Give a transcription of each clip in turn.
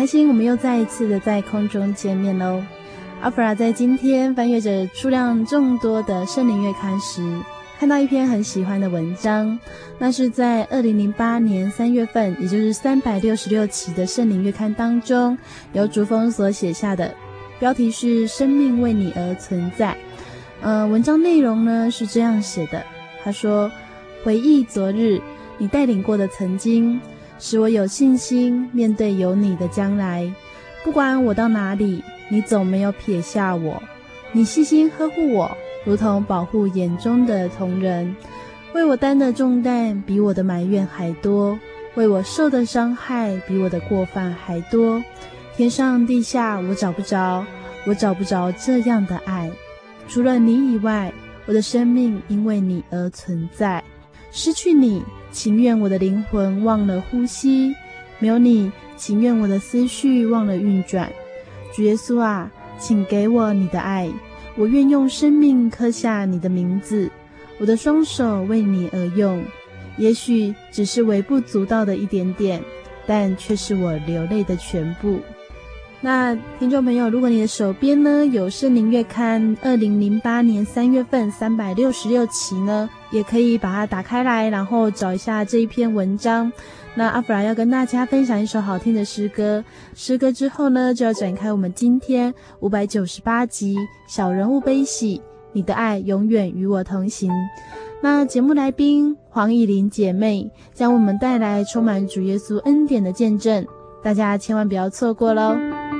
开心我们又再一次的在空中见面喽。阿弗拉在今天翻阅着数量众多的圣灵月刊时，看到一篇很喜欢的文章，那是在二零零八年三月份，也就是三百六十六期的圣灵月刊当中，由竹峰所写下的，标题是“生命为你而存在”。呃，文章内容呢是这样写的，他说：“回忆昨日你带领过的曾经。”使我有信心面对有你的将来，不管我到哪里，你总没有撇下我。你细心呵护我，如同保护眼中的瞳人，为我担的重担比我的埋怨还多，为我受的伤害比我的过犯还多。天上地下，我找不着，我找不着这样的爱。除了你以外，我的生命因为你而存在。失去你。情愿我的灵魂忘了呼吸，没有你，情愿我的思绪忘了运转。主耶稣啊，请给我你的爱，我愿用生命刻下你的名字，我的双手为你而用。也许只是微不足道的一点点，但却是我流泪的全部。那听众朋友，如果你的手边呢有《圣灵月刊》二零零八年三月份三百六十六期呢，也可以把它打开来，然后找一下这一篇文章。那阿弗拉要跟大家分享一首好听的诗歌，诗歌之后呢，就要展开我们今天五百九十八集《小人物悲喜》，你的爱永远与我同行。那节目来宾黄以玲姐妹将为我们带来充满主耶稣恩典的见证，大家千万不要错过喽。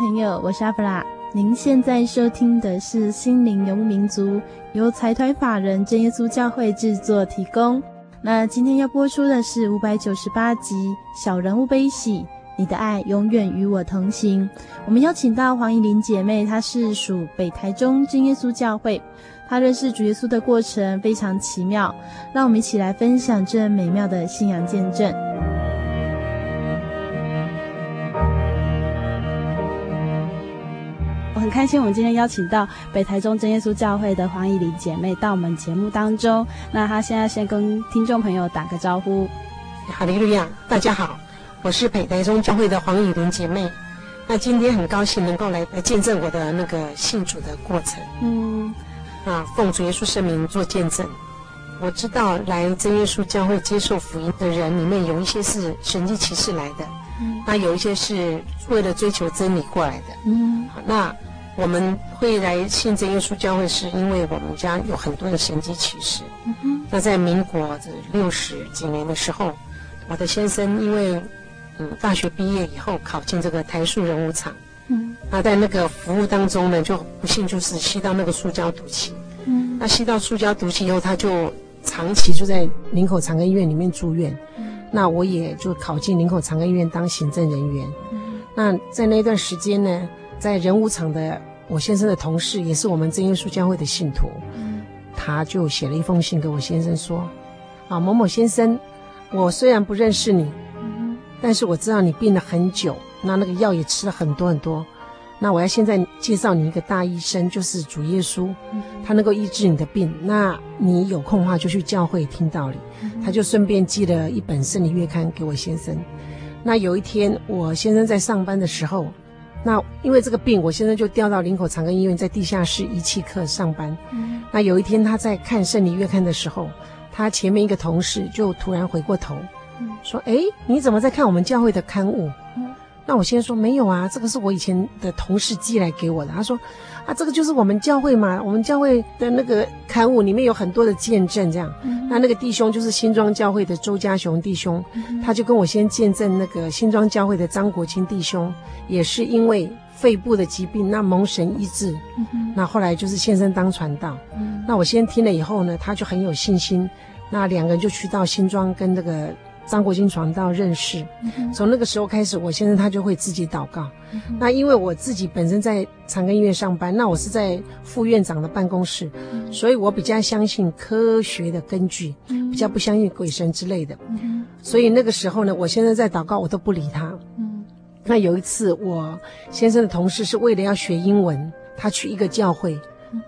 朋友，我是阿弗拉。您现在收听的是《心灵游牧民族》，由财团法人真耶稣教会制作提供。那今天要播出的是五百九十八集《小人物悲喜》，你的爱永远与我同行。我们邀请到黄怡玲姐妹，她是属北台中真耶稣教会，她认识主耶稣的过程非常奇妙，让我们一起来分享这美妙的信仰见证。开心，我们今天邀请到北台中真耶稣教会的黄以玲姐妹到我们节目当中。那她现在先跟听众朋友打个招呼。哈利路亚，大家好，我是北台中教会的黄以玲姐妹。那今天很高兴能够来来见证我的那个信主的过程。嗯，啊，奉主耶稣圣名做见证。我知道来真耶稣教会接受福音的人里面有一些是神迹骑士来的，嗯，那有一些是为了追求真理过来的。嗯，那。我们会来信这耶稣教会，是因为我们家有很多的神迹奇事。嗯哼。那在民国这六十几年的时候，我的先生因为嗯大学毕业以后考进这个台塑人武厂，嗯，那在那个服务当中呢，就不幸就是吸到那个塑胶毒气。嗯。那吸到塑胶毒气以后，他就长期就在林口长庚医院里面住院。嗯。那我也就考进林口长庚医院当行政人员。嗯。那在那段时间呢，在人武厂的我先生的同事，也是我们真耶稣教会的信徒，嗯，他就写了一封信给我先生说：“啊，某某先生，我虽然不认识你，嗯，但是我知道你病了很久，那那个药也吃了很多很多。那我要现在介绍你一个大医生，就是主耶稣，嗯，他能够医治你的病。那你有空的话就去教会听道理。嗯，他就顺便寄了一本圣灵月刊给我先生。那有一天我先生在上班的时候。”那因为这个病，我现在就调到林口长庚医院，在地下室仪器科上班。嗯。那有一天他在看《圣礼月刊》的时候，他前面一个同事就突然回过头，嗯，说：“哎，你怎么在看我们教会的刊物？”嗯。那我先说没有啊，这个是我以前的同事寄来给我的。他说。啊，这个就是我们教会嘛，我们教会的那个刊物里面有很多的见证，这样。嗯、那那个弟兄就是新庄教会的周家雄弟兄，嗯、他就跟我先见证那个新庄教会的张国清弟兄，也是因为肺部的疾病，那蒙神医治。嗯、那后来就是先生当传道。嗯、那我先听了以后呢，他就很有信心，那两个人就去到新庄跟那个。张国金传道认识，从那个时候开始，我先生他就会自己祷告。嗯、那因为我自己本身在长庚医院上班，那我是在副院长的办公室，嗯、所以我比较相信科学的根据，嗯、比较不相信鬼神之类的。嗯、所以那个时候呢，我先生在祷告，我都不理他。嗯、那有一次，我先生的同事是为了要学英文，他去一个教会，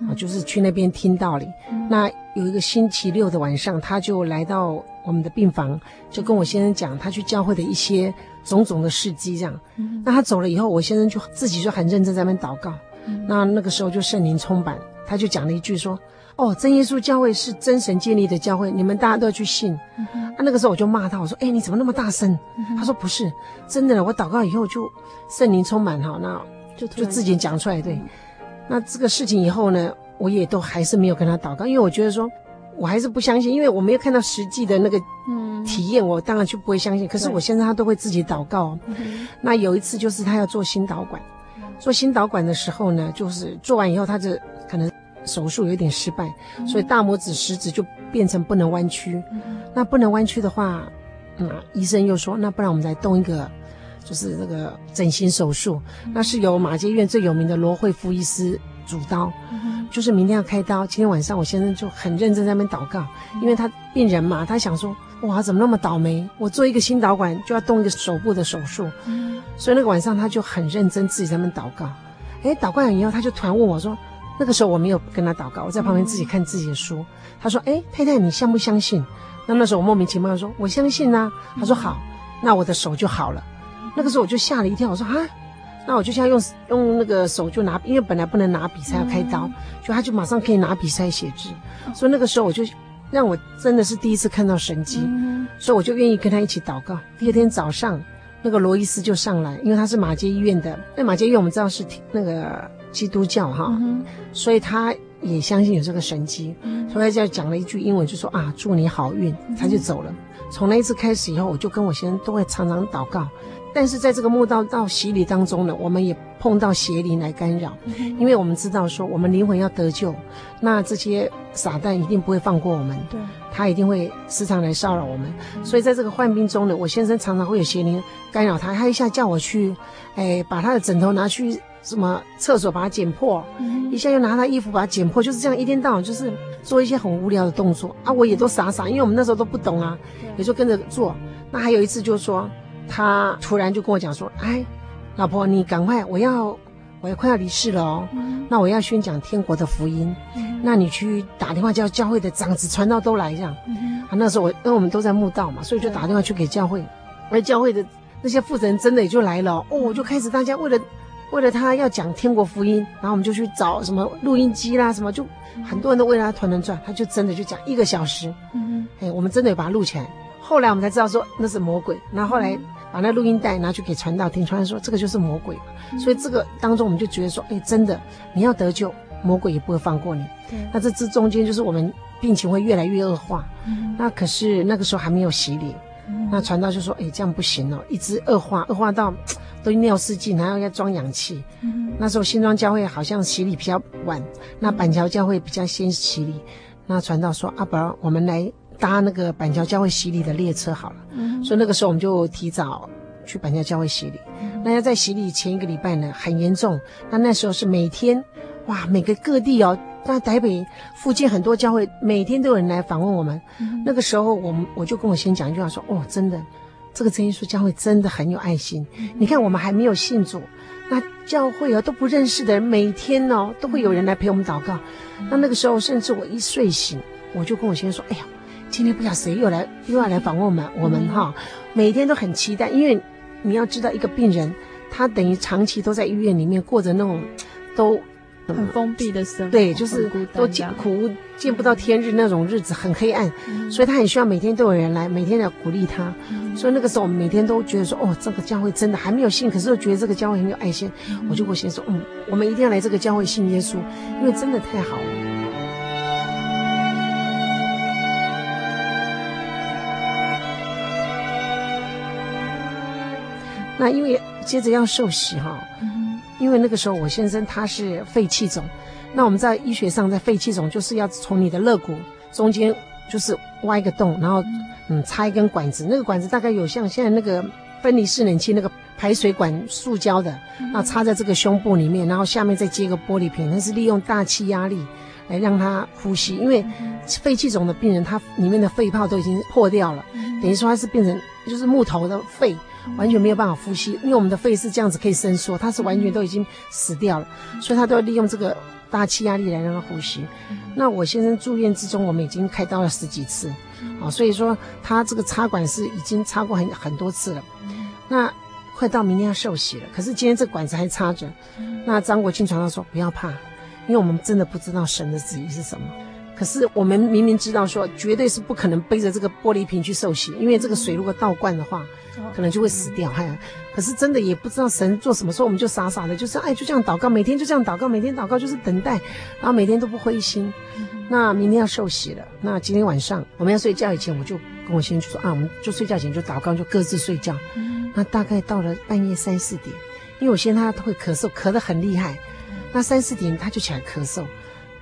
啊，就是去那边听道理。嗯、那有一个星期六的晚上，他就来到。我们的病房就跟我先生讲他去教会的一些种种的事迹，这样。嗯、那他走了以后，我先生就自己就很认真在那边祷告。嗯、那那个时候就圣灵充满，他就讲了一句说：“哦，真耶稣教会是真神建立的教会，你们大家都要去信。嗯”啊，那个时候我就骂他，我说：“哎，你怎么那么大声？”嗯、他说：“不是真的，我祷告以后就圣灵充满哈，那就就自己讲出来。”对。嗯、那这个事情以后呢，我也都还是没有跟他祷告，因为我觉得说。我还是不相信，因为我没有看到实际的那个体验，嗯、我当然就不会相信。可是我现在他都会自己祷告。对那有一次就是他要做心导管，嗯、做心导管的时候呢，就是做完以后，他就可能手术有点失败，嗯、所以大拇指、食指就变成不能弯曲。嗯、那不能弯曲的话，嗯，医生又说，那不然我们再动一个，就是那个整形手术，嗯、那是由马偕院最有名的罗惠夫医师。主刀，就是明天要开刀。今天晚上我先生就很认真在那边祷告，因为他病人嘛，他想说，哇，怎么那么倒霉？我做一个心导管就要动一个手部的手术，所以那个晚上他就很认真自己在那边祷告。哎，祷告完以后，他就突然问我说，那个时候我没有跟他祷告，我在旁边自己看自己的书。他说，哎，太太，你相不相信？那那时候我莫名其妙说，我相信啊。他说好，那我的手就好了。那个时候我就吓了一跳，我说啊。那我就像用用那个手就拿，因为本来不能拿笔才要开刀，就他就马上可以拿笔在写字，所以那个时候我就让我真的是第一次看到神迹，所以我就愿意跟他一起祷告。第二天早上，那个罗伊斯就上来，因为他是马街医院的，那马街医院我们知道是那个基督教哈，所以他也相信有这个神迹，所以他就讲了一句英文，就说啊，祝你好运，他就走了。从那一次开始以后，我就跟我先生都会常常祷告。但是在这个墓道到洗礼当中呢，我们也碰到邪灵来干扰，因为我们知道说我们灵魂要得救，那这些撒旦一定不会放过我们，对，他一定会时常来骚扰我们。所以在这个患病中呢，我先生常常会有邪灵干扰他，他一下叫我去，哎，把他的枕头拿去什么厕所把它剪破，一下又拿他衣服把它剪破，就是这样一天到晚就是做一些很无聊的动作啊，我也都傻傻，因为我们那时候都不懂啊，也就跟着做。那还有一次就是说。他突然就跟我讲说：“哎，老婆，你赶快，我要，我要快要离世了哦。嗯、那我要宣讲天国的福音。嗯、那你去打电话叫教会的长子传道都来这样。嗯、啊，那时候我因为我们都在墓道嘛，所以就打电话去给教会，而教会的那些负责人真的也就来了。哦，我就开始大家为了为了他要讲天国福音，然后我们就去找什么录音机啦，什么就很多人都为了他团团转，他就真的就讲一个小时。嗯，哎，我们真的有把它录起来。后来我们才知道说那是魔鬼。那后后来。把那录音带拿去给传道听，传道说这个就是魔鬼，嗯、所以这个当中我们就觉得说，哎，真的，你要得救，魔鬼也不会放过你。对，那这之中间就是我们病情会越来越恶化。嗯，那可是那个时候还没有洗礼，嗯、那传道就说，哎，这样不行哦，一直恶化，恶化到都尿失禁，还要要装氧气。嗯，那时候新庄教会好像洗礼比较晚，那板桥教会比较先洗礼。那传道说，阿伯，我们来。搭那个板桥教会洗礼的列车好了，嗯、所以那个时候我们就提早去板桥教会洗礼。嗯、那要在洗礼前一个礼拜呢，很严重。那那时候是每天，哇，每个各地哦，那台北附近很多教会每天都有人来访问我们。嗯、那个时候，我们我就跟我先讲一句话说：哦，真的，这个真耶稣教会真的很有爱心。嗯、你看，我们还没有信主，那教会啊都不认识的人，每天哦都会有人来陪我们祷告。嗯、那那个时候，甚至我一睡醒，我就跟我先生说：哎呀。今天不晓得谁又来又要来访问我们，我们哈每天都很期待，因为你要知道，一个病人他等于长期都在医院里面过着那种都很封闭的生活，对，就是都见苦见不到天日那种日子，很黑暗，所以他很需要每天都有人来，每天要鼓励他。所以那个时候我们每天都觉得说，哦，这个教会真的还没有信，可是又觉得这个教会很有爱心，我就会先说，嗯，我们一定要来这个教会信耶稣，因为真的太好了。那因为接着要受洗哈，因为那个时候我先生他是肺气肿，那我们在医学上在肺气肿就是要从你的肋骨中间就是挖一个洞，然后嗯。插一根管子，那个管子大概有像现在那个分离式冷气那个排水管塑胶的，那插在这个胸部里面，然后下面再接个玻璃瓶，那是利用大气压力来让他呼吸，因为肺气肿的病人他里面的肺泡都已经破掉了，等于说他是变成就是木头的肺。完全没有办法呼吸，因为我们的肺是这样子可以伸缩，它是完全都已经死掉了，所以他都要利用这个大气压力来让它呼吸。那我先生住院之中，我们已经开刀了十几次，啊，所以说他这个插管是已经插过很很多次了。那快到明天要受洗了，可是今天这管子还插着。那张国庆传道说不要怕，因为我们真的不知道神的旨意是什么。可是我们明明知道说绝对是不可能背着这个玻璃瓶去受洗，因为这个水如果倒灌的话。可能就会死掉，哎，可是真的也不知道神做什么，所以我们就傻傻的，就是哎，就这样祷告，每天就这样祷告，每天祷告就是等待，然后每天都不灰心。那明天要受洗了，那今天晚上我们要睡觉以前，我就跟我先生说啊，我们就睡觉前就祷告，就各自睡觉。那大概到了半夜三四点，因为我先生他会咳嗽，咳得很厉害，那三四点他就起来咳嗽，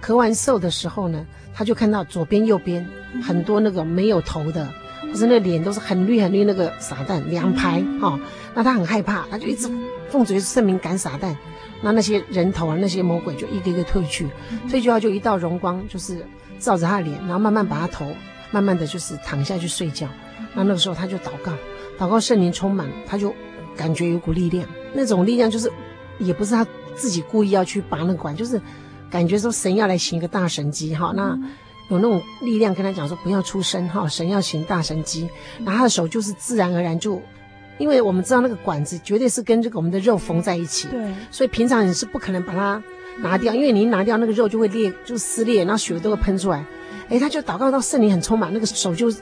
咳完嗽的时候呢，他就看到左边右边很多那个没有头的。可是那脸都是很绿很绿，那个傻蛋两排哈、哦，那他很害怕，他就一直奉主圣名赶傻蛋，那那些人头啊，那些魔鬼就一个一个退去，退去后就一道荣光就是照着他的脸，然后慢慢把他头慢慢的就是躺下去睡觉，那那个时候他就祷告，祷告圣灵充满，他就感觉有股力量，那种力量就是也不是他自己故意要去拔那个管，就是感觉说神要来行一个大神机哈，那。有那种力量跟他讲说不要出声哈，神要行大神机，然后他的手就是自然而然就，因为我们知道那个管子绝对是跟这个我们的肉缝在一起，对，所以平常你是不可能把它拿掉，因为你一拿掉那个肉就会裂，就撕裂，然后血都会喷出来。哎，他就祷告到圣灵很充满，那个手就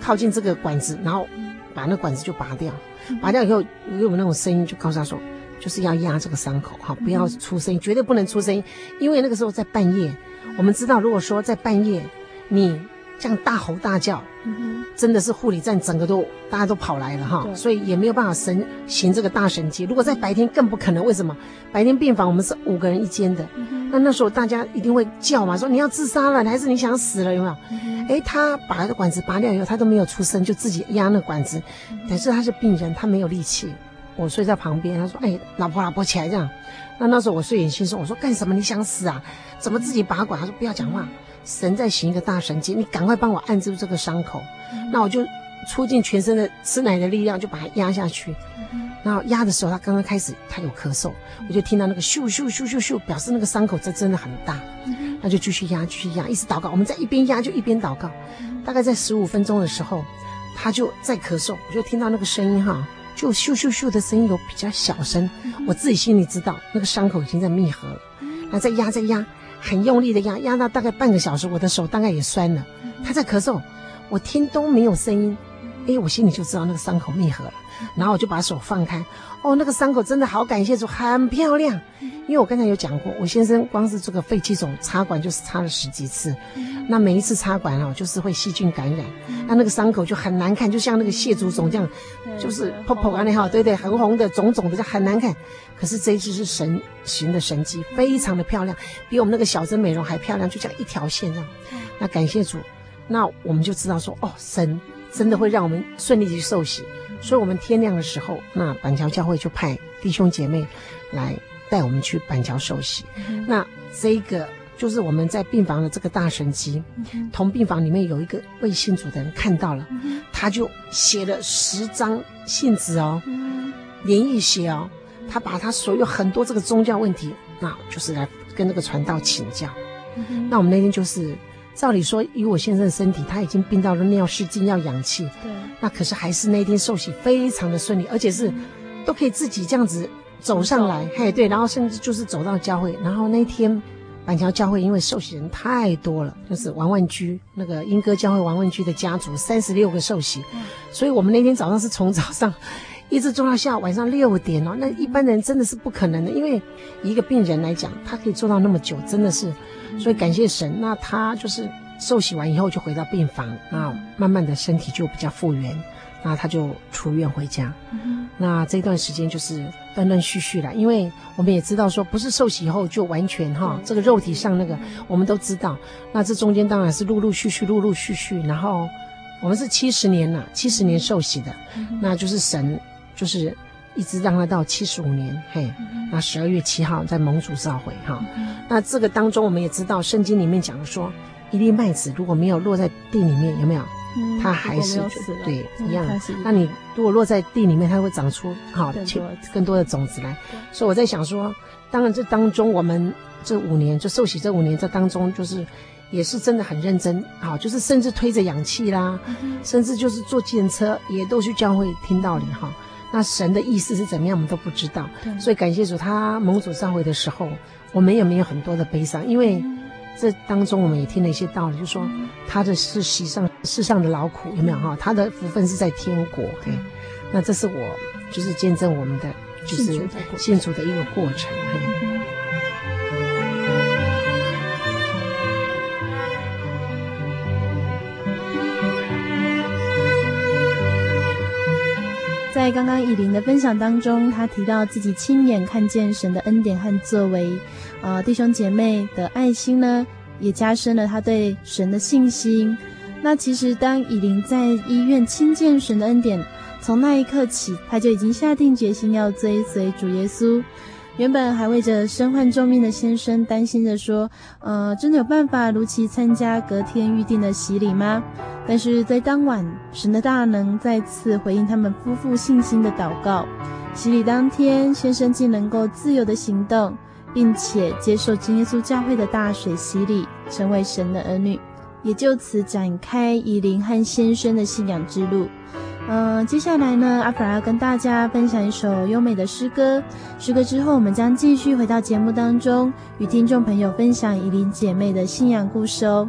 靠近这个管子，然后把那管子就拔掉，拔掉以后又有那种声音就告诉他说，就是要压这个伤口哈，不要出声音，绝对不能出声音，因为那个时候在半夜。我们知道，如果说在半夜，你这样大吼大叫，真的是护理站整个都大家都跑来了哈，所以也没有办法神行这个大神迹。如果在白天更不可能，为什么？白天病房我们是五个人一间的，嗯、那那时候大家一定会叫嘛，说你要自杀了，还是你想死了？有没有？哎、嗯，他把他的管子拔掉以后，他都没有出声，就自己压那个管子。但是他是病人，他没有力气。我睡在旁边，他说：“哎，老婆，老婆起来这样。”那那时候我睡眼惺忪，我说：“干什么？你想死啊？怎么自己拔管？”他说：“不要讲话。”神在行一个大神迹，你赶快帮我按住这个伤口。嗯、那我就出尽全身的吃奶的力量，就把它压下去。嗯、然后压的时候，他刚刚开始他有咳嗽，嗯、我就听到那个咻咻咻咻咻，表示那个伤口这真的很大。嗯、那就继续压，继续压，一直祷告。我们在一边压就一边祷告。嗯、大概在十五分钟的时候，他就在咳嗽，我就听到那个声音哈，就咻咻咻的声音有比较小声。嗯、我自己心里知道那个伤口已经在密合了。嗯、那再压，再压。很用力的压，压到大概半个小时，我的手大概也酸了。他在咳嗽，我听都没有声音，哎，我心里就知道那个伤口密合了。然后我就把手放开，哦，那个伤口真的好感谢主，很漂亮。因为我刚才有讲过，我先生光是这个肺气肿插管就是插了十几次，那每一次插管哦，就是会细菌感染，那那个伤口就很难看，就像那个蟹足肿这样，就是泡泡啊那哈，对对，红红的、肿肿的，就很难看。可是这一次是神行的神迹，非常的漂亮，比我们那个小针美容还漂亮，就像一条线这样。那感谢主，那我们就知道说，哦，神真的会让我们顺利去受洗。所以，我们天亮的时候，那板桥教会就派弟兄姐妹来带我们去板桥受洗。嗯、那这一个就是我们在病房的这个大神机，嗯、同病房里面有一个未信主的人看到了，嗯、他就写了十张信纸哦，嗯、连夜写哦。他把他所有很多这个宗教问题，那就是来跟那个传道请教。嗯、那我们那天就是，照理说以我先生的身体，他已经病到了尿失禁要氧气。对。那可是还是那天受洗非常的顺利，而且是都可以自己这样子走上来，嗯、嘿，对，然后甚至就是走到教会。然后那天板桥教会因为受洗人太多了，就是王万居那个英歌教会王万居的家族三十六个受洗，嗯、所以我们那天早上是从早上。一直做到下午晚上六点哦，那一般人真的是不可能的，因为一个病人来讲，他可以做到那么久，真的是，所以感谢神。那他就是受洗完以后就回到病房，那慢慢的身体就比较复原，那他就出院回家。那这段时间就是断断续续了，因为我们也知道说不是受洗以后就完全哈，这个肉体上那个我们都知道，那这中间当然是陆陆续续，陆陆续续，然后我们是七十年了，七十年受洗的，那就是神。就是一直让他到七十五年，嘿，那十二月七号在蒙主召回哈。那这个当中我们也知道，圣经里面讲说，一粒麦子如果没有落在地里面，有没有？它还是对一样。那你如果落在地里面，它会长出好更多的种子来。所以我在想说，当然这当中我们这五年就受洗这五年，这当中就是也是真的很认真，好，就是甚至推着氧气啦，甚至就是坐计程车也都去教会听道理哈。那神的意思是怎么样，我们都不知道。对所以感谢主，他蒙主召回的时候，我们也没有很多的悲伤，因为这当中我们也听了一些道理，就是说他的是世上世上的劳苦有没有哈？他的福分是在天国。对，那这是我就是见证我们的就是信主的一个过程。在刚刚以琳的分享当中，他提到自己亲眼看见神的恩典和作为，呃，弟兄姐妹的爱心呢，也加深了他对神的信心。那其实当以琳在医院亲见神的恩典，从那一刻起，他就已经下定决心要追随主耶稣。原本还为着身患重病的先生担心着说，呃，真的有办法如期参加隔天预定的洗礼吗？但是在当晚，神的大能再次回应他们夫妇信心的祷告。洗礼当天，先生竟能够自由的行动，并且接受真耶稣教会的大水洗礼，成为神的儿女，也就此展开以琳和先生的信仰之路。嗯、接下来呢，阿弗拉要跟大家分享一首优美的诗歌。诗歌之后，我们将继续回到节目当中，与听众朋友分享以琳姐妹的信仰故事哦。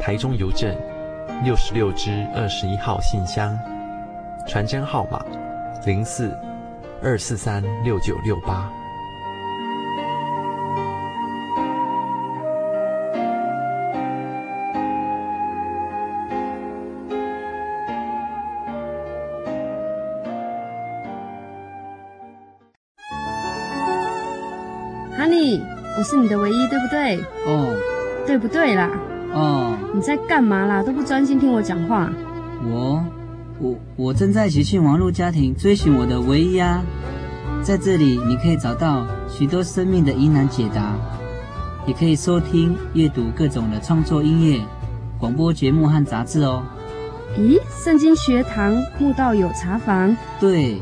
台中邮政六十六支二十一号信箱，传真号码零四二四三六九六八。Honey，我是你的唯一，对不对？哦。对不对啦？哦，你在干嘛啦？都不专心听我讲话。我，我，我正在喜讯网络家庭追寻我的唯一啊！在这里，你可以找到许多生命的疑难解答，也可以收听、阅读各种的创作音乐、广播节目和杂志哦。咦，圣经学堂慕道友茶房？对，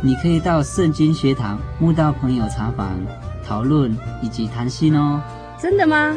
你可以到圣经学堂慕道朋友茶房讨论以及谈心哦。真的吗？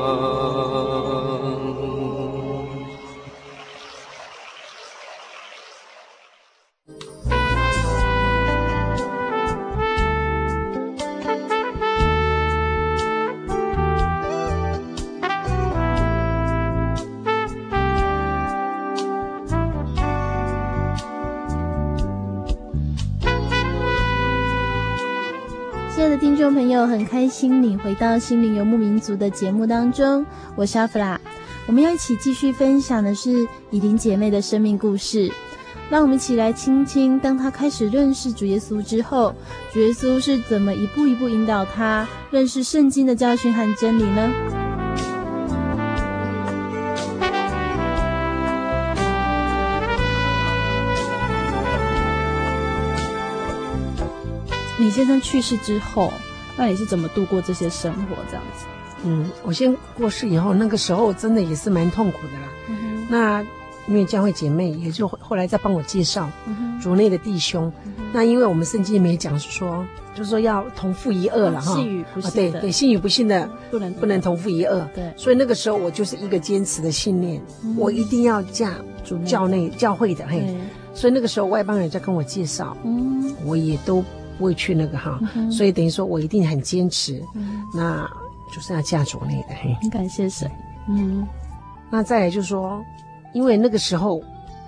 开心，你回到心灵游牧民族的节目当中，我是阿弗拉。我们要一起继续分享的是以琳姐妹的生命故事。让我们一起来听听，当她开始认识主耶稣之后，主耶稣是怎么一步一步引导她认识圣经的教训和真理呢？你先生去世之后。那你是怎么度过这些生活这样子？嗯，我先过世以后，那个时候真的也是蛮痛苦的啦。嗯，那因为教会姐妹也就后来再帮我介绍主内的弟兄。那因为我们圣经里面讲说，就是说要同父一轭了哈。信与不信的，对对，信与不信的不能不能同父一轭。对，所以那个时候我就是一个坚持的信念，我一定要嫁教内教会的嘿。所以那个时候外邦人在跟我介绍，嗯，我也都不会去那个哈。所以等于说我一定很坚持，那就是要嫁主内的。很感谢神，嗯。那再来就是说，因为那个时候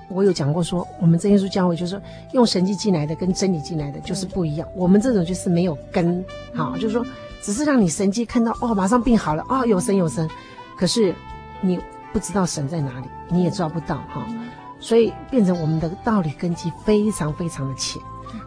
我有讲过说，我们真耶稣教会就是说用神迹进来的跟真理进来的就是不一样。我们这种就是没有根，好，就是说只是让你神迹看到哦，马上病好了哦，有神有神，可是你不知道神在哪里，你也抓不到哈，所以变成我们的道理根基非常非常的浅。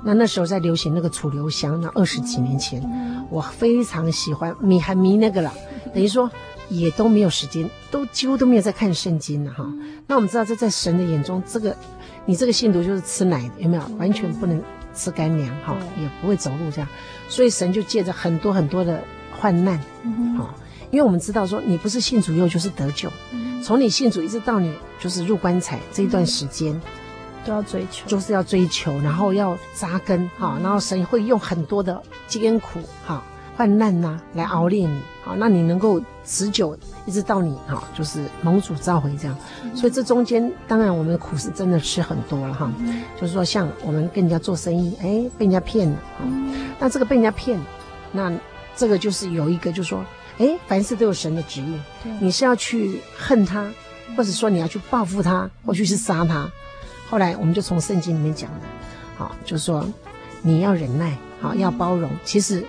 那那时候在流行那个楚留香，那二十几年前，我非常喜欢迷还迷那个了，等于说。也都没有时间，都几乎都没有在看圣经了哈。那我们知道，这在神的眼中，这个你这个信徒就是吃奶的，有没有？完全不能吃干粮哈，也不会走路这样。所以神就借着很多很多的患难，哈，因为我们知道说，你不是信主又就是得救，从你信主一直到你就是入棺材这一段时间，都要追求，就是要追求，然后要扎根哈，然后神会用很多的艰苦哈。患难呐，来熬炼你，好，那你能够持久，一直到你哈，就是蒙主召回这样。所以这中间，当然我们的苦是真的吃很多了哈。就是说，像我们跟人家做生意，哎，被人家骗了，那这个被人家骗，那这个就是有一个，就是说，哎，凡事都有神的旨意，你是要去恨他，或者说你要去报复他，或去是杀他。后来我们就从圣经里面讲的，好，就说你要忍耐，好，要包容，其实。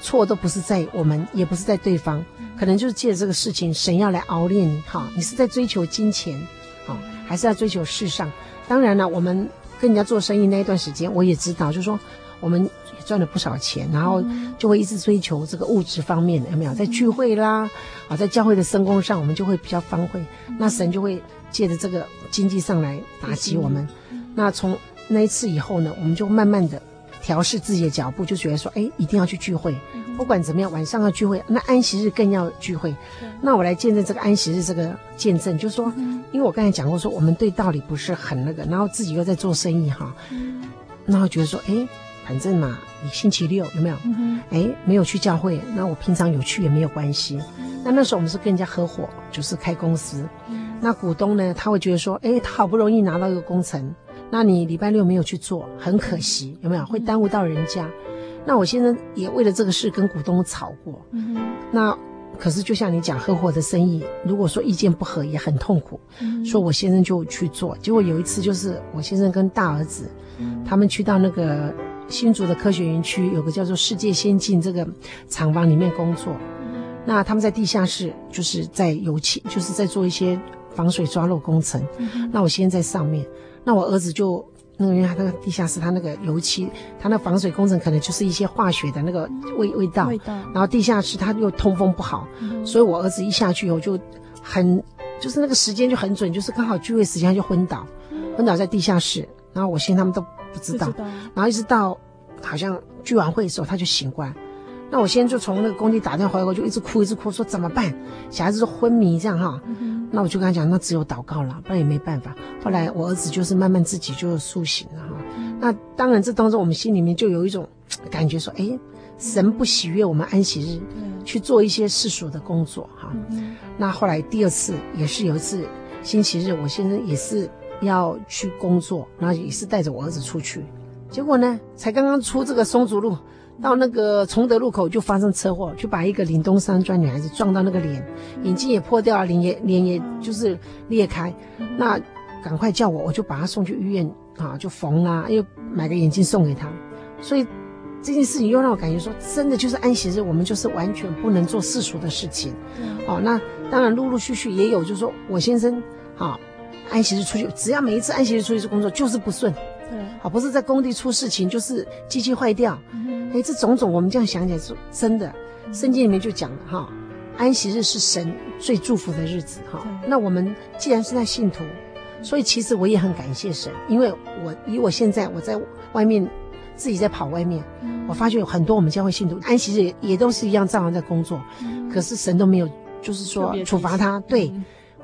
错都不是在我们，也不是在对方，可能就是借这个事情，神要来熬炼你哈。你是在追求金钱，好，还是要追求世上？当然了，我们跟人家做生意那一段时间，我也知道，就说我们赚了不少钱，然后就会一直追求这个物质方面的，有没有？在聚会啦，啊，在教会的事工上，我们就会比较方会，那神就会借着这个经济上来打击我们。那从那一次以后呢，我们就慢慢的。调试自己的脚步，就觉得说，哎，一定要去聚会，不管怎么样，晚上要聚会，那安息日更要聚会。那我来见证这个安息日这个见证，就是说，因为我刚才讲过，说我们对道理不是很那个，然后自己又在做生意哈，然后觉得说，哎，反正嘛，你星期六有没有？哎，没有去教会，那我平常有去也没有关系。那那时候我们是跟人家合伙，就是开公司，那股东呢，他会觉得说，哎，他好不容易拿到一个工程。那你礼拜六没有去做，很可惜，有没有？会耽误到人家。那我先生也为了这个事跟股东吵过。嗯。那可是就像你讲，合伙的生意，如果说意见不合，也很痛苦。嗯。说我先生就去做，结果有一次就是我先生跟大儿子，他们去到那个新竹的科学园区，有个叫做世界先进这个厂房里面工作。嗯。那他们在地下室，就是在油漆，就是在做一些防水抓漏工程。嗯。那我先在上面。那我儿子就那个，因为他那个地下室，他那个油漆，他那防水工程可能就是一些化学的那个味味道。味道。然后地下室他又通风不好，嗯、所以我儿子一下去以后就很，就是那个时间就很准，就是刚好聚会时间就昏倒，昏倒在地下室。然后我先他们都不知道，知道然后一直到好像聚完会的时候他就醒过来。那我先就从那个工地打电话回来，我就一直哭一直哭，说怎么办？小孩子都昏迷这样哈。嗯、那我就跟他讲，那只有祷告了，不然也没办法。后来我儿子就是慢慢自己就苏醒了哈。嗯、那当然这当中我们心里面就有一种感觉说，哎，神不喜悦我们安息日去做一些世俗的工作哈。嗯、那后来第二次也是有一次星期日，我先生也是要去工作，然后也是带着我儿子出去，结果呢，才刚刚出这个松竹路。到那个崇德路口就发生车祸，就把一个岭东山庄女孩子撞到那个脸，眼睛也破掉了，脸也脸也就是裂开，那赶快叫我，我就把她送去医院啊，就缝啦，又买个眼镜送给她。所以这件事情又让我感觉说，真的就是安息日，我们就是完全不能做世俗的事情。哦，那当然陆陆续续也有，就是说我先生啊，安息日出去，只要每一次安息日出去工作就是不顺。对，好，不是在工地出事情，就是机器坏掉。嗯，哎，这种种我们这样想起来，说真的，圣经里面就讲了哈，安息日是神最祝福的日子哈。那我们既然是在信徒，所以其实我也很感谢神，因为我以我现在我在外面自己在跑外面，我发觉有很多我们教会信徒安息日也都是一样照样在工作，可是神都没有就是说处罚他。对，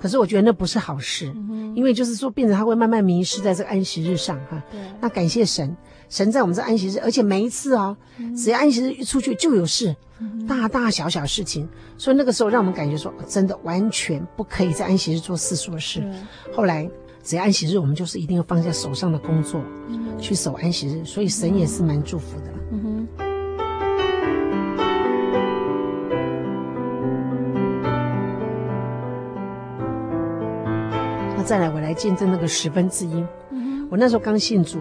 可是我觉得那不是好事，嗯、因为就是说，病人他会慢慢迷失在这个安息日上哈。对。那感谢神，神在我们这安息日，而且每一次哦，嗯、只要安息日一出去就有事，嗯、大大小小事情，所以那个时候让我们感觉说，真的完全不可以在安息日做世俗的事。后来只要安息日，我们就是一定要放下手上的工作，嗯、去守安息日，所以神也是蛮祝福的。再来，我来见证那个十分之一。嗯、我那时候刚信主，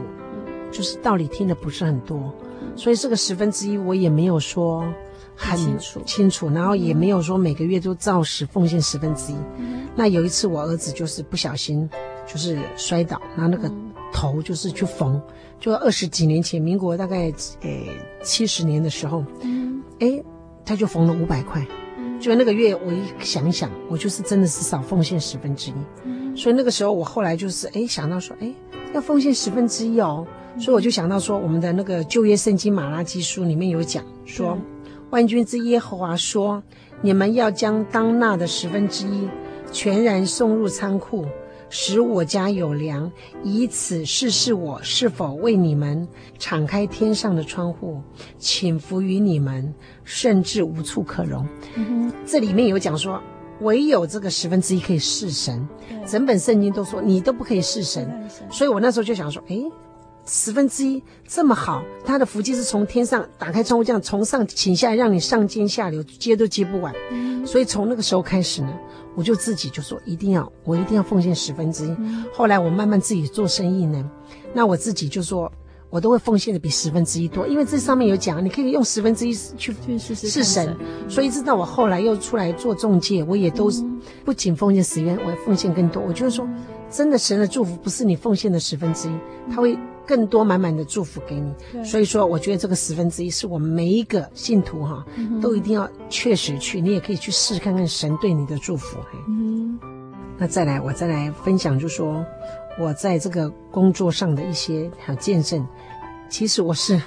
就是道理听的不是很多，所以这个十分之一我也没有说很清楚，清楚，然后也没有说每个月都照实奉献十分之一。嗯、那有一次我儿子就是不小心就是摔倒，然后那个头就是去缝，就二十几年前，民国大概诶七十年的时候，哎，他就缝了五百块。就那个月我一想一想，我就是真的是少奉献十分之一。所以那个时候，我后来就是哎想到说，哎要奉献十分之一哦，所以我就想到说，我们的那个旧约圣经马拉基书里面有讲说，万军之耶和华说，你们要将当纳的十分之一全然送入仓库，使我家有粮，以此试试我是否为你们敞开天上的窗户，请福于你们，甚至无处可容。这里面有讲说。唯有这个十分之一可以试神，整本圣经都说你都不可以试神，所以我那时候就想说，哎，十分之一这么好，他的福气是从天上打开窗户这样从上请下来，让你上尖下流接都接不完，所以从那个时候开始呢，我就自己就说一定要，我一定要奉献十分之一。后来我慢慢自己做生意呢，那我自己就说。我都会奉献的比十分之一多，因为这上面有讲，你可以用十分之一去试试神，所以直到我后来又出来做中介，我也都不仅奉献十元，我也奉献更多。我就是说，真的神的祝福不是你奉献的十分之一，他会更多满满的祝福给你。所以说，我觉得这个十分之一是我们每一个信徒哈，都一定要确实去，你也可以去试看看神对你的祝福。嗯，那再来，我再来分享，就说。我在这个工作上的一些见证，其实我是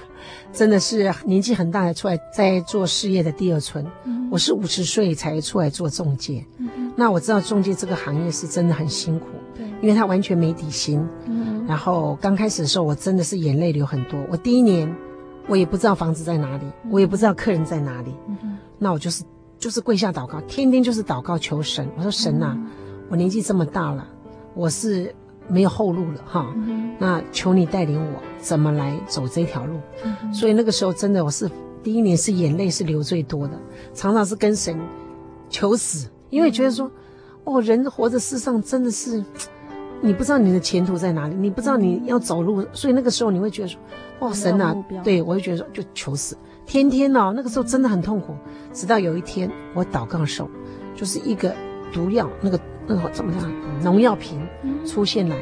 真的是年纪很大的出来在做事业的第二春。嗯、我是五十岁才出来做中介。嗯、那我知道中介这个行业是真的很辛苦，对因为他完全没底薪。嗯、然后刚开始的时候，我真的是眼泪流很多。我第一年，我也不知道房子在哪里，嗯、我也不知道客人在哪里。嗯、那我就是就是跪下祷告，天天就是祷告求神。我说神呐，嗯、我年纪这么大了，我是。没有后路了哈，嗯、那求你带领我怎么来走这条路。嗯、所以那个时候真的我是第一年是眼泪是流最多的，常常是跟神求死，因为觉得说，嗯、哦，人活在世上真的是，你不知道你的前途在哪里，你不知道你要走路，嗯、所以那个时候你会觉得说，哦，神啊，对我就觉得说就求死，天天哦，那个时候真的很痛苦，直到有一天我祷告的时候，就是一个毒药那个。那个怎么讲？农药瓶出现来，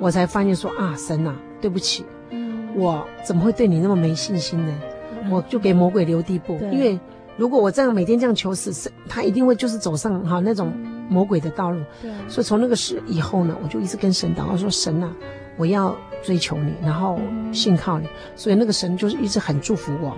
我才发现说啊，神啊，对不起，我怎么会对你那么没信心呢？我就给魔鬼留地步，因为如果我这样每天这样求死，神他一定会就是走上哈那种魔鬼的道路。所以从那个事以后呢，我就一直跟神祷告说，神啊，我要追求你，然后信靠你。所以那个神就是一直很祝福我，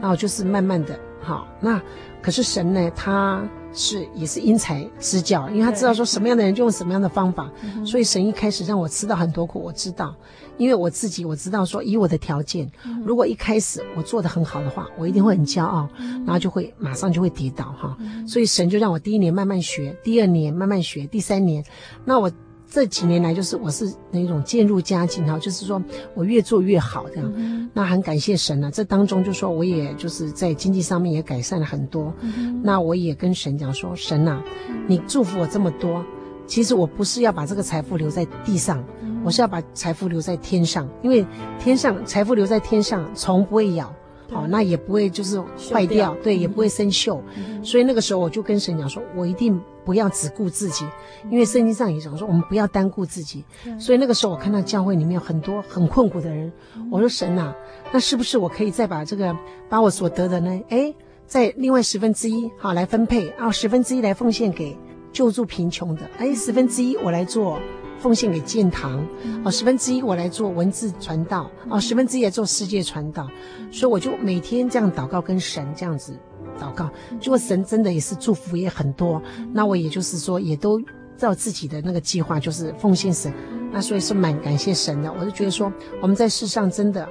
然后就是慢慢的，好，那可是神呢，他。是，也是因材施教，因为他知道说什么样的人就用什么样的方法，所以神一开始让我吃到很多苦，我知道，因为我自己我知道说以我的条件，嗯、如果一开始我做的很好的话，我一定会很骄傲，嗯、然后就会马上就会跌倒哈，嗯、所以神就让我第一年慢慢学，第二年慢慢学，第三年，那我。这几年来，就是我是那种渐入佳境哈，就是说我越做越好这样。嗯、那很感谢神呢、啊，这当中就说我也就是在经济上面也改善了很多。嗯、那我也跟神讲说，神呐、啊，你祝福我这么多，其实我不是要把这个财富留在地上，嗯、我是要把财富留在天上，因为天上财富留在天上，虫不会咬。好，那也不会就是坏掉，对，也不会生锈。所以那个时候我就跟神讲说，我一定不要只顾自己，因为圣经上也讲说，我们不要单顾自己。所以那个时候我看到教会里面有很多很困苦的人，我说神呐，那是不是我可以再把这个把我所得的呢？哎，再另外十分之一好来分配，啊，十分之一来奉献给救助贫穷的，哎，十分之一我来做。奉献给建堂，哦，十分之一我来做文字传道，哦，十分之一来做世界传道，所以我就每天这样祷告，跟神这样子祷告，结果神真的也是祝福也很多，那我也就是说也都照自己的那个计划，就是奉献神。那所以是蛮感谢神的。我就觉得说，我们在世上真的，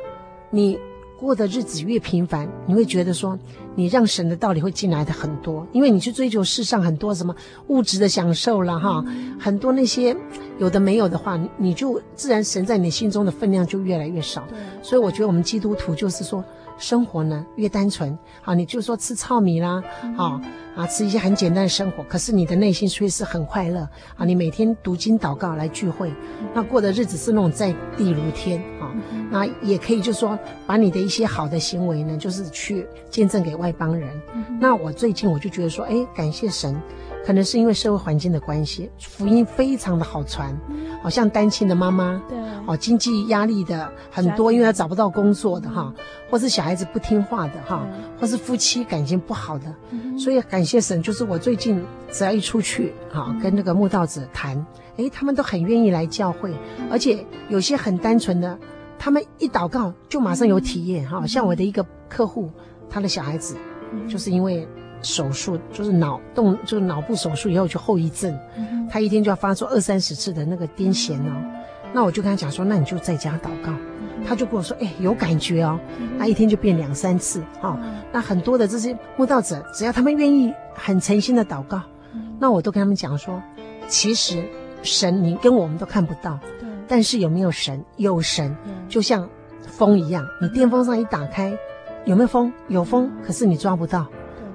你过的日子越平凡，你会觉得说，你让神的道理会进来的很多，因为你去追求世上很多什么物质的享受了哈，很多那些有的没有的话，你就自然神在你心中的分量就越来越少。所以我觉得我们基督徒就是说。生活呢越单纯，好，你就说吃糙米啦，好啊，吃一些很简单的生活，可是你的内心却是很快乐啊。你每天读经祷告来聚会，那过的日子是那种在地如天啊。那也可以就是说把你的一些好的行为呢，就是去见证给外邦人。那我最近我就觉得说，哎，感谢神。可能是因为社会环境的关系，福音非常的好传，好像单亲的妈妈，对，哦，经济压力的很多，因为他找不到工作的哈，或是小孩子不听话的哈，或是夫妻感情不好的，所以感谢神，就是我最近只要一出去哈，跟那个慕道者谈，诶，他们都很愿意来教会，而且有些很单纯的，他们一祷告就马上有体验哈，像我的一个客户，他的小孩子就是因为。手术就是脑动，就是脑部手术以后就后遗症，嗯、他一天就要发作二三十次的那个癫痫哦。嗯、那我就跟他讲说，那你就在家祷告。嗯、他就跟我说，哎，有感觉哦。嗯、那一天就变两三次哦。那很多的这些慕道者，只要他们愿意很诚心的祷告，嗯、那我都跟他们讲说，其实神你跟我们都看不到，对但是有没有神？有神，嗯、就像风一样，你电风扇一打开，有没有风？有风，可是你抓不到。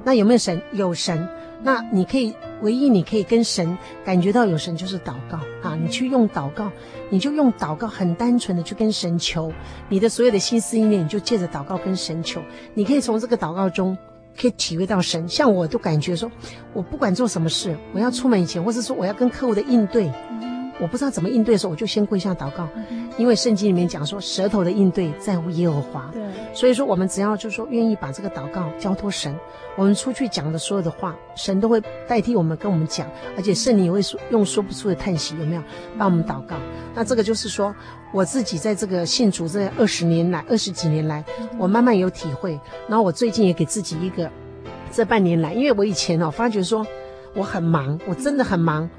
那有没有神？有神。那你可以唯一你可以跟神感觉到有神，就是祷告啊！你去用祷告，你就用祷告，很单纯的去跟神求你的所有的心思意念，你就借着祷告跟神求。你可以从这个祷告中可以体会到神。像我都感觉说，我不管做什么事，我要出门以前，或者说我要跟客户的应对。我不知道怎么应对的时候，我就先跪下祷告，因为圣经里面讲说，舌头的应对在乎耶和华。对，所以说我们只要就是说愿意把这个祷告交托神，我们出去讲的所有的话，神都会代替我们跟我们讲，而且圣灵也会说用说不出的叹息，有没有帮我们祷告？那这个就是说，我自己在这个信主这二十年来，二十几年来，我慢慢有体会。然后我最近也给自己一个，这半年来，因为我以前哦发觉说我很忙，我真的很忙。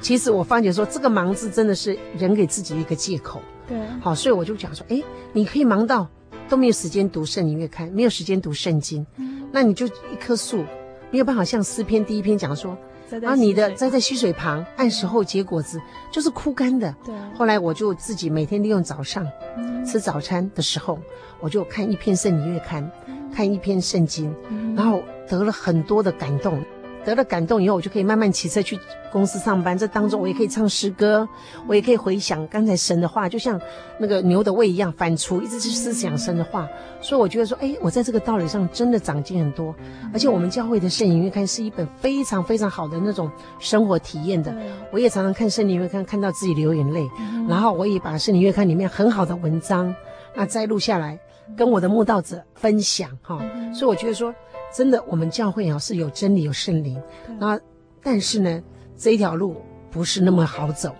其实我发觉说，这个忙字真的是人给自己一个借口。对，好，所以我就讲说，哎，你可以忙到都没有时间读圣灵月刊，没有时间读圣经，嗯、那你就一棵树，没有办法像诗篇第一篇讲说，啊，你的栽在溪水旁，按时候结果子，就是枯干的。对。后来我就自己每天利用早上、嗯、吃早餐的时候，我就看一篇圣灵月刊，嗯、看一篇圣经，嗯、然后得了很多的感动。得了感动以后，我就可以慢慢骑车去公司上班。这当中，我也可以唱诗歌，我也可以回想刚才神的话，就像那个牛的胃一样反刍，一直去思想神的话。所以我觉得说，哎，我在这个道理上真的长进很多。而且我们教会的圣灵月刊是一本非常非常好的那种生活体验的。我也常常看圣灵月刊，看到自己流眼泪。然后我也把圣灵月刊里面很好的文章那摘录下来，跟我的慕道者分享哈。所以我觉得说。真的，我们教会啊是有真理、有圣灵，那但是呢，这一条路不是那么好走，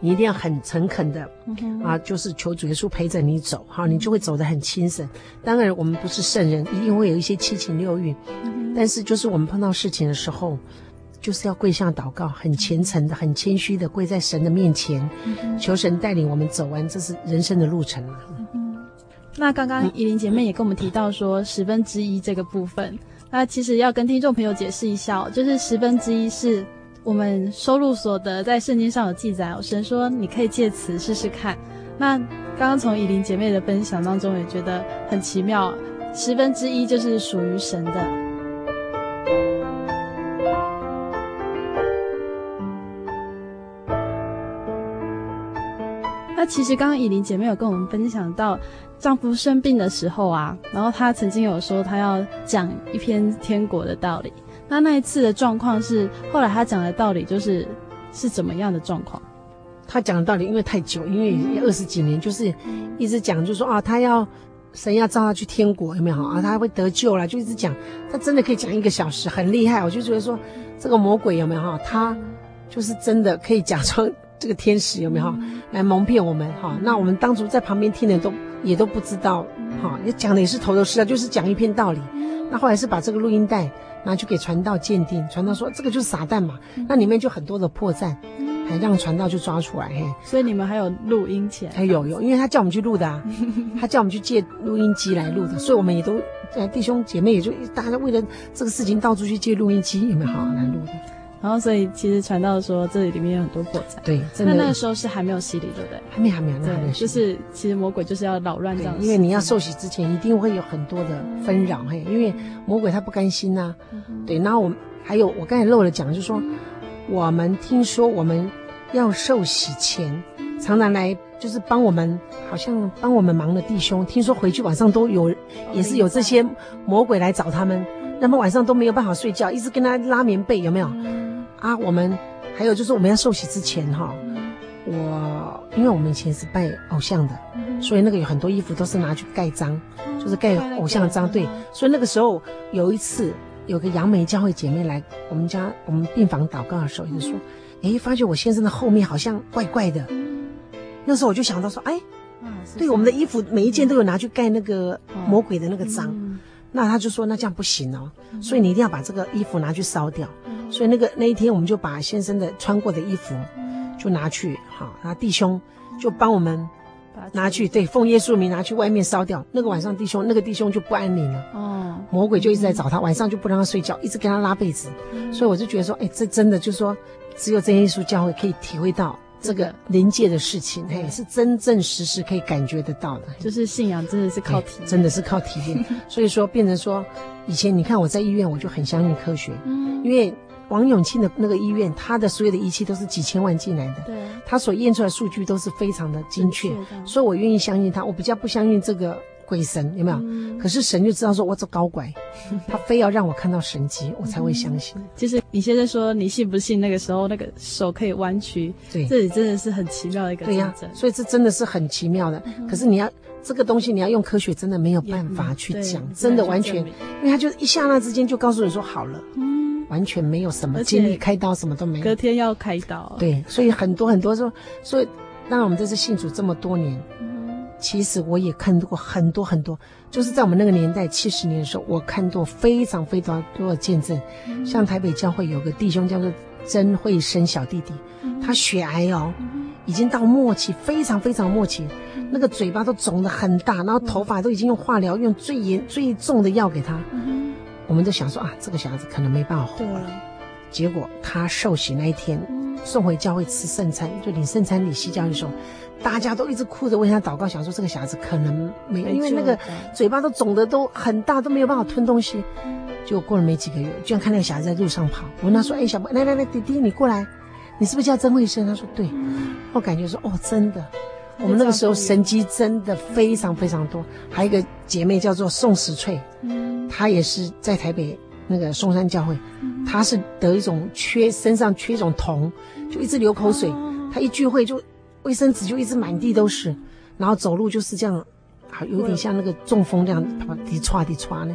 你一定要很诚恳的啊，就是求主耶稣陪着你走，哈，你就会走得很轻省。当然，我们不是圣人，一定会有一些七情六欲，但是就是我们碰到事情的时候，就是要跪下祷告，很虔诚的、很谦虚的跪在神的面前，求神带领我们走完这是人生的路程了。那刚刚怡琳姐妹也跟我们提到说十分之一这个部分，那其实要跟听众朋友解释一下哦，就是十分之一是我们收入所得，在圣经上有记载哦。神说你可以借此试试看。那刚刚从怡琳姐妹的分享当中也觉得很奇妙，十分之一就是属于神的。那其实刚刚怡琳姐妹有跟我们分享到。丈夫生病的时候啊，然后她曾经有说她要讲一篇天国的道理。那那一次的状况是，后来她讲的道理就是是怎么样的状况？她讲的道理因为太久，因为二十几年，就是一直讲，就说啊，她要神要召她去天国，有没有好啊？她会得救了，就一直讲。她真的可以讲一个小时，很厉害。我就觉得说，这个魔鬼有没有哈？他就是真的可以假装这个天使有没有哈？来蒙骗我们哈？那我们当初在旁边听的都。也都不知道，哈，也讲的也是头头是道，就是讲一片道理。那后来是把这个录音带，拿去给传道鉴定，传道说这个就是撒旦嘛，嗯、那里面就很多的破绽，还让传道就抓出来。嘿，所以你们还有录音前？还有有，因为他叫我们去录的啊，他叫我们去借录音机来录的，所以我们也都呃弟兄姐妹也就大家为了这个事情到处去借录音机，有没有好好来录的？然后，所以其实传道说这里里面有很多破绽。对，那那个时候是还没有洗礼，对不对？还没，还没有，那还没有。就是其实魔鬼就是要扰乱这样。因为你要受洗之前，一定会有很多的纷扰，嘿，因为魔鬼他不甘心呐。对，然后我们还有，我刚才漏了讲，就是说，我们听说我们要受洗前，常常来就是帮我们，好像帮我们忙的弟兄，听说回去晚上都有，也是有这些魔鬼来找他们，那么晚上都没有办法睡觉，一直跟他拉棉被，有没有？啊，我们还有就是我们要受洗之前哈，我因为我们以前是拜偶像的，所以那个有很多衣服都是拿去盖章，就是盖偶像的章。对，所以那个时候有一次有个杨梅教会姐妹来我们家我们病房祷告的时候，就说，哎，发觉我先生的后面好像怪怪的。那时候我就想到说，哎，对，我们的衣服每一件都有拿去盖那个魔鬼的那个章，那他就说那这样不行哦，所以你一定要把这个衣服拿去烧掉。所以那个那一天，我们就把先生的穿过的衣服，就拿去好，然后弟兄就帮我们拿去，对，奉耶稣名拿去外面烧掉。那个晚上，弟兄那个弟兄就不安宁了，哦，魔鬼就一直在找他，晚上就不让他睡觉，一直跟他拉被子。所以我就觉得说，哎，这真的就是说，只有真耶稣教会可以体会到这个临界的事情，嘿，是真正实实可以感觉得到的。就是信仰真的是靠体，真的是靠体验。所以说，变成说，以前你看我在医院，我就很相信科学，嗯，因为。王永庆的那个医院，他的所有的仪器都是几千万进来的，对，他所验出来的数据都是非常的精确，所以我愿意相信他。我比较不相信这个鬼神，有没有？嗯、可是神就知道说我这高拐，他非要让我看到神迹，我才会相信。就是你现在说你信不信？那个时候那个手可以弯曲，对，这里真的是很奇妙的一个。对呀、啊，所以这真的是很奇妙的。嗯、可是你要这个东西，你要用科学，真的没有办法去讲，真的完全，因为他就一刹那之间就告诉你说好了。嗯完全没有什么经历开刀，什么都没有。隔天要开刀。对，所以很多很多说，所以当然我们这次信主这么多年，嗯、其实我也看过很多很多，就是在我们那个年代七十年的时候，我看到非常非常多的见证。嗯、像台北教会有个弟兄叫做曾慧生小弟弟，嗯、他血癌哦，嗯、已经到末期，非常非常末期，嗯、那个嘴巴都肿得很大，然后头发都已经用化疗用最严最重的药给他。嗯我们就想说啊，这个小孩子可能没办法活了。结果他受洗那一天，送回教会吃圣餐，就领圣餐礼西教的时候，大家都一直哭着为他祷告，想说这个小孩子可能没，因为那个嘴巴都肿得都很大，都没有办法吞东西。结果过了没几个月，居然看那个小孩子在路上跑。我问他说：“哎，小宝，来来来，弟弟你过来，你是不是叫曾慧生？”他说：“对。”我感觉说：“哦，真的，我们那个时候神机真的非常非常多。”还有一个姐妹叫做宋时翠。她也是在台北那个松山教会，她是得一种缺，身上缺一种铜，就一直流口水。她一聚会就卫生纸就一直满地都是，然后走路就是这样，啊，有点像那个中风这样，滴唰滴唰的。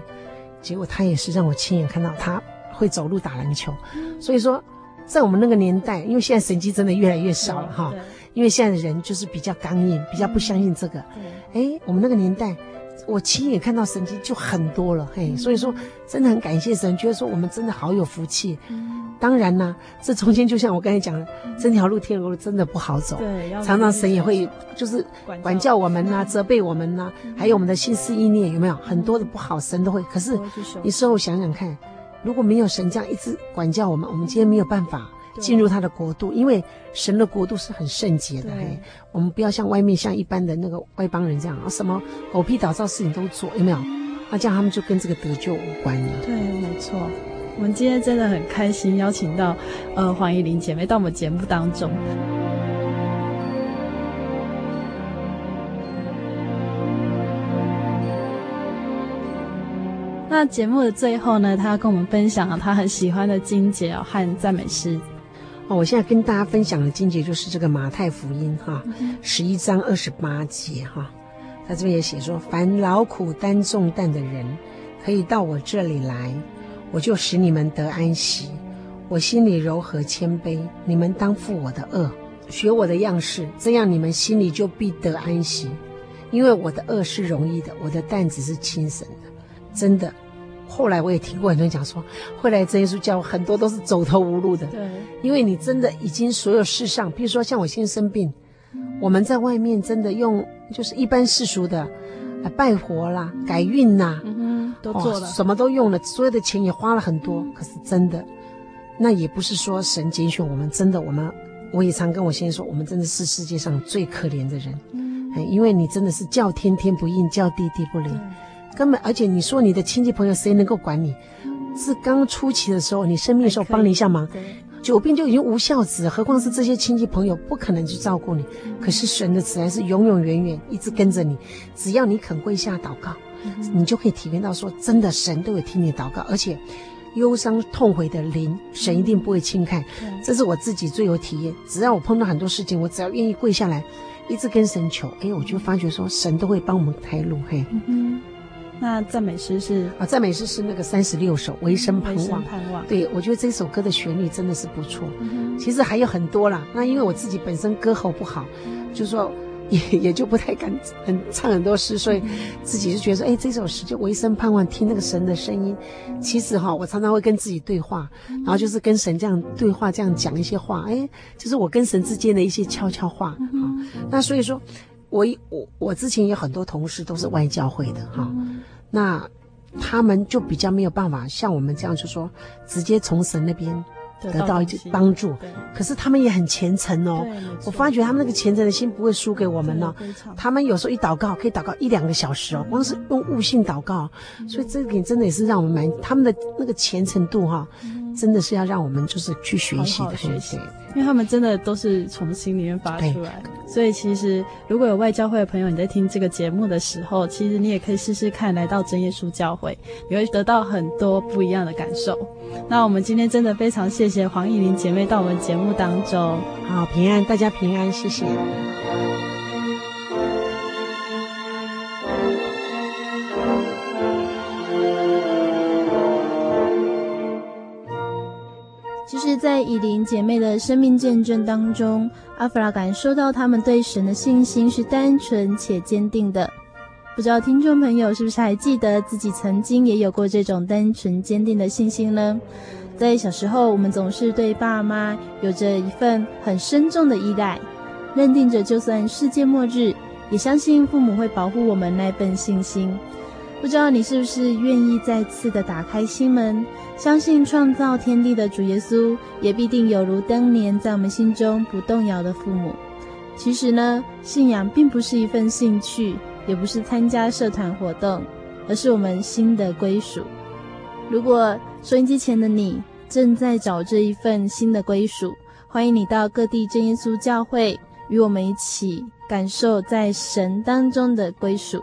结果她也是让我亲眼看到她会走路打篮球。所以说，在我们那个年代，因为现在神机真的越来越少了哈，因为现在的人就是比较刚硬，比较不相信这个。哎，我们那个年代。我亲眼看到神迹就很多了，嘿，所以说真的很感谢神，觉得说我们真的好有福气。当然呢，这中间就像我刚才讲的，这条路天路真的不好走，对，常常神也会就是管教我们呐，责备我们呐，还有我们的心思意念有没有很多的不好，神都会。可是你事后想想看，如果没有神这样一直管教我们，我们今天没有办法。进入他的国度，因为神的国度是很圣洁的。嘿，我们不要像外面像一般的那个外邦人这样啊，什么狗屁倒灶事情都做，有没有？那这样他们就跟这个得救无关了。对，没错。我们今天真的很开心，邀请到呃黄怡玲姐妹到我们节目当中。那节目的最后呢，她要跟我们分享了她很喜欢的金姐哦和赞美诗。哦，我现在跟大家分享的经节就是这个马太福音哈，十一章二十八节哈，他这边也写说：凡劳苦担重担的人，可以到我这里来，我就使你们得安息。我心里柔和谦卑，你们当负我的恶，学我的样式，这样你们心里就必得安息。因为我的恶是容易的，我的担子是轻省的。真的，后来我也听过很多人讲说，会来真耶稣教很多都是走投无路的。对，因为你真的已经所有世上，比如说像我现在生病，我们在外面真的用就是一般世俗的，啊，拜佛啦、改运呐，嗯，都做了，哦，什么都用了，所有的钱也花了很多。可是真的，那也不是说神拣选我们，真的我们，我也常跟我先生说，我们真的是世界上最可怜的人。嗯，因为你真的是叫天天不应，叫地地不灵。根本，而且你说你的亲戚朋友谁能够管你？是刚初期的时候，你生病的时候帮你一下忙，久病就已经无孝子，何况是这些亲戚朋友不可能去照顾你。可是神的慈爱是永永远远一直跟着你，只要你肯跪下祷告，你就可以体验到说，真的神都会听你祷告，而且忧伤痛悔的灵，神一定不会轻看。这是我自己最有体验。只要我碰到很多事情，我只要愿意跪下来，一直跟神求，哎，我就发觉说神都会帮我们开路。嘿。那赞美诗是啊，赞美诗是那个三十六首《唯生盼望》。盼望，对，我觉得这首歌的旋律真的是不错。嗯、其实还有很多啦，那因为我自己本身歌喉不好，就说 也也就不太敢很唱很多诗，所以自己就觉得说，哎，这首诗就《唯生盼望》，听那个神的声音。其实哈，我常常会跟自己对话，然后就是跟神这样对话，这样讲一些话，哎，就是我跟神之间的一些悄悄话。嗯、那所以说，我我我之前有很多同事都是外教会的哈。那他们就比较没有办法像我们这样，就说直接从神那边得到一些帮助。可是他们也很虔诚哦。我发觉他们那个虔诚的心不会输给我们呢。他们有时候一祷告可以祷告一两个小时哦，光是用悟性祷告。所以这点真的也是让我们蛮他们的那个虔诚度哈，真的是要让我们就是去学习的学习。因为他们真的都是从心里面发出来，所以其实如果有外教会的朋友，你在听这个节目的时候，其实你也可以试试看来到真耶稣教会，你会得到很多不一样的感受。那我们今天真的非常谢谢黄艺玲姐妹到我们节目当中，好，平安，大家平安，谢谢。在以琳姐妹的生命见证当中，阿弗拉感受到他们对神的信心是单纯且坚定的。不知道听众朋友是不是还记得自己曾经也有过这种单纯坚定的信心呢？在小时候，我们总是对爸妈有着一份很深重的依赖，认定着就算世界末日，也相信父母会保护我们那份信心。不知道你是不是愿意再次的打开心门？相信创造天地的主耶稣，也必定有如当年在我们心中不动摇的父母。其实呢，信仰并不是一份兴趣，也不是参加社团活动，而是我们新的归属。如果收音机前的你正在找这一份新的归属，欢迎你到各地真耶稣教会，与我们一起感受在神当中的归属。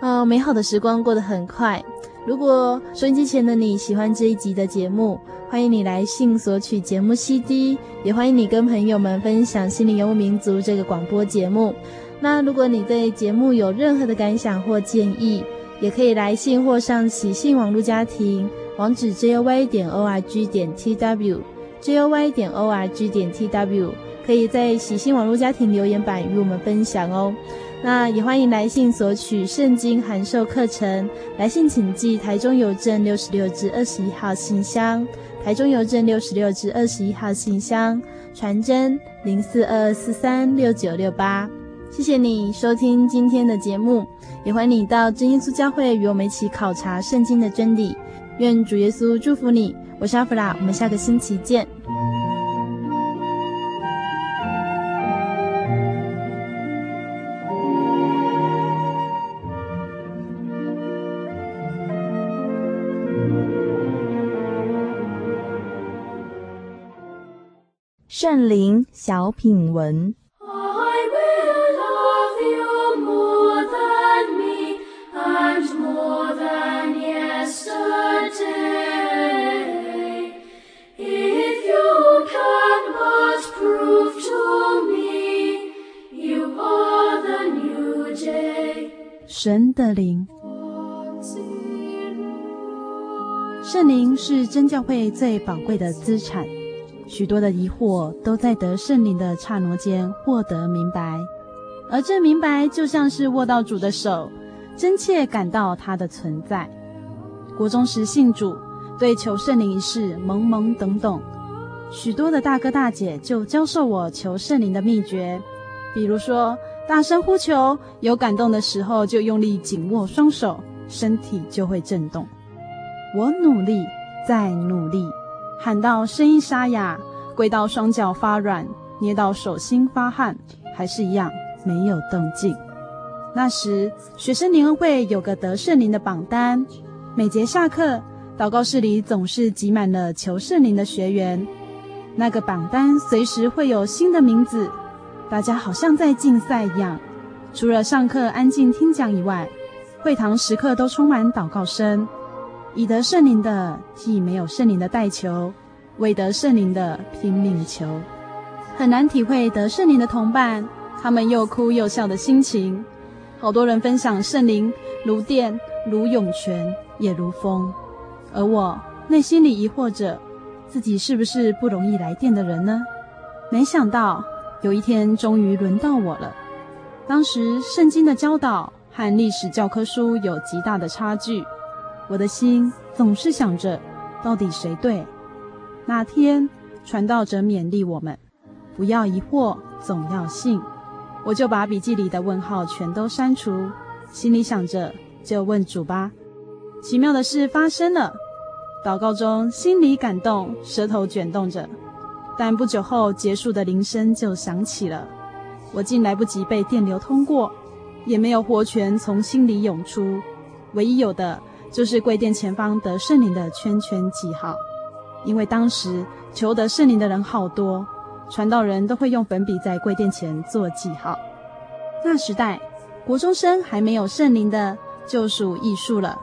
哦，美好的时光过得很快。如果收音机前的你喜欢这一集的节目，欢迎你来信索取节目 CD，也欢迎你跟朋友们分享《心灵游牧民族》这个广播节目。那如果你对节目有任何的感想或建议，也可以来信或上喜信网络家庭网址 joy 点 org 点 tw joy 点 org 点 tw，可以在喜信网络家庭留言板与我们分享哦。那也欢迎来信索取圣经函授课程，来信请寄台中邮政六十六至二十一号信箱，台中邮政六十六至二十一号信箱，传真零四二四三六九六八。谢谢你收听今天的节目，也欢迎你到真耶稣教会与我们一起考察圣经的真理。愿主耶稣祝福你，我是阿弗拉，我们下个星期见。圣灵小品文。神的灵，圣灵是真教会最宝贵的资产。许多的疑惑都在得圣灵的刹那间获得明白，而这明白就像是握到主的手，真切感到他的存在。国中时信主，对求圣灵一事懵懵懂懂。许多的大哥大姐就教授我求圣灵的秘诀，比如说大声呼求，有感动的时候就用力紧握双手，身体就会震动。我努力，再努力，喊到声音沙哑，跪到双脚发软，捏到手心发汗，还是一样没有动静。那时学生联欢会有个得圣灵的榜单，每节下课，祷告室里总是挤满了求圣灵的学员。那个榜单随时会有新的名字，大家好像在竞赛一样。除了上课安静听讲以外，会堂时刻都充满祷告声。已得圣灵的替没有圣灵的代求，未得圣灵的拼命求，很难体会得圣灵的同伴，他们又哭又笑的心情。好多人分享圣灵如电，如涌泉，也如风，而我内心里疑惑着。自己是不是不容易来电的人呢？没想到有一天终于轮到我了。当时圣经的教导和历史教科书有极大的差距，我的心总是想着到底谁对。那天传道者勉励我们不要疑惑，总要信。我就把笔记里的问号全都删除，心里想着就问主吧。奇妙的事发生了。祷告中，心里感动，舌头卷动着，但不久后结束的铃声就响起了。我竟来不及被电流通过，也没有活泉从心里涌出，唯一有的就是柜垫前方得圣灵的圈圈记号。因为当时求得圣灵的人好多，传道人都会用粉笔在柜垫前做记号。那时代，国中生还没有圣灵的，就属艺术了。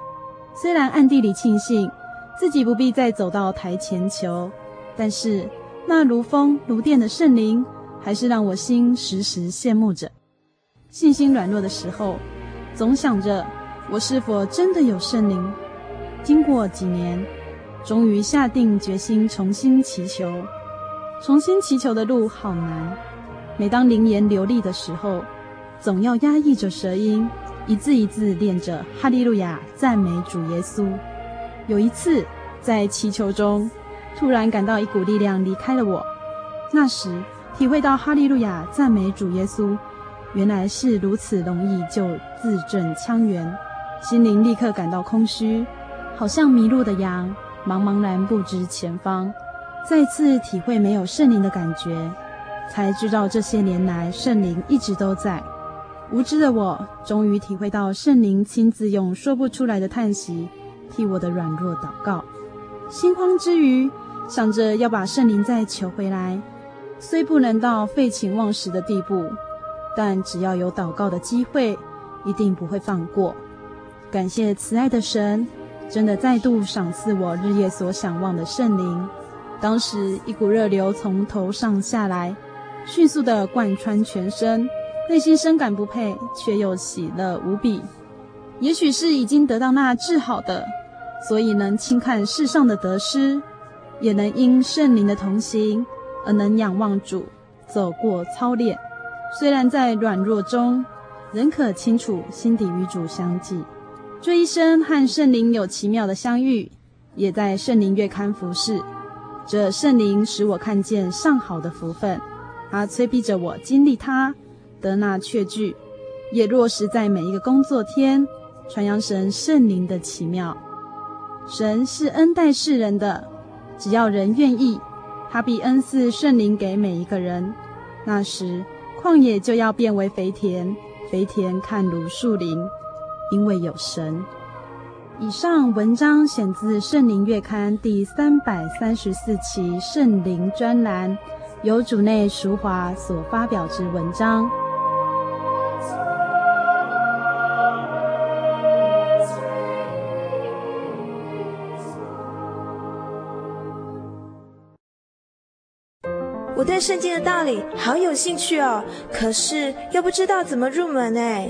虽然暗地里庆幸。自己不必再走到台前求，但是那如风如电的圣灵，还是让我心时时羡慕着。信心软弱的时候，总想着我是否真的有圣灵。经过几年，终于下定决心重新祈求。重新祈求的路好难，每当灵言流利的时候，总要压抑着舌音，一字一字念着哈利路亚，赞美主耶稣。有一次，在祈求中，突然感到一股力量离开了我。那时，体会到“哈利路亚，赞美主耶稣”，原来是如此容易就字正腔圆，心灵立刻感到空虚，好像迷路的羊，茫茫然不知前方。再次体会没有圣灵的感觉，才知道这些年来圣灵一直都在。无知的我，终于体会到圣灵亲自用说不出来的叹息。替我的软弱祷告，心慌之余，想着要把圣灵再求回来，虽不能到废寝忘食的地步，但只要有祷告的机会，一定不会放过。感谢慈爱的神，真的再度赏赐我日夜所想望的圣灵。当时一股热流从头上下来，迅速的贯穿全身，内心深感不配，却又喜乐无比。也许是已经得到那治好的，所以能轻看世上的得失，也能因圣灵的同行而能仰望主，走过操练。虽然在软弱中，仍可清楚心底与主相继。这一生和圣灵有奇妙的相遇，也在圣灵月刊服侍。这圣灵使我看见上好的福分，它催逼着我经历它，得那确据，也落实在每一个工作天。传扬神圣灵的奇妙，神是恩待世人的，只要人愿意，他必恩赐圣灵给每一个人。那时，旷野就要变为肥田，肥田看如树林，因为有神。以上文章选自《圣灵月刊》第三百三十四期圣灵专栏，由主内淑华所发表之文章。我对圣经的道理好有兴趣哦，可是又不知道怎么入门哎。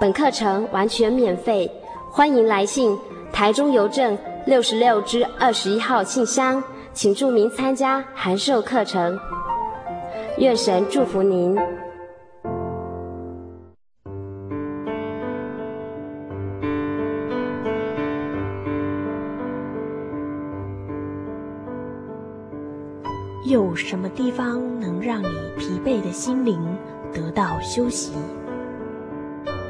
本课程完全免费，欢迎来信台中邮政六十六支二十一号信箱，请注明参加函授课程。愿神祝福您。有什么地方能让你疲惫的心灵得到休息？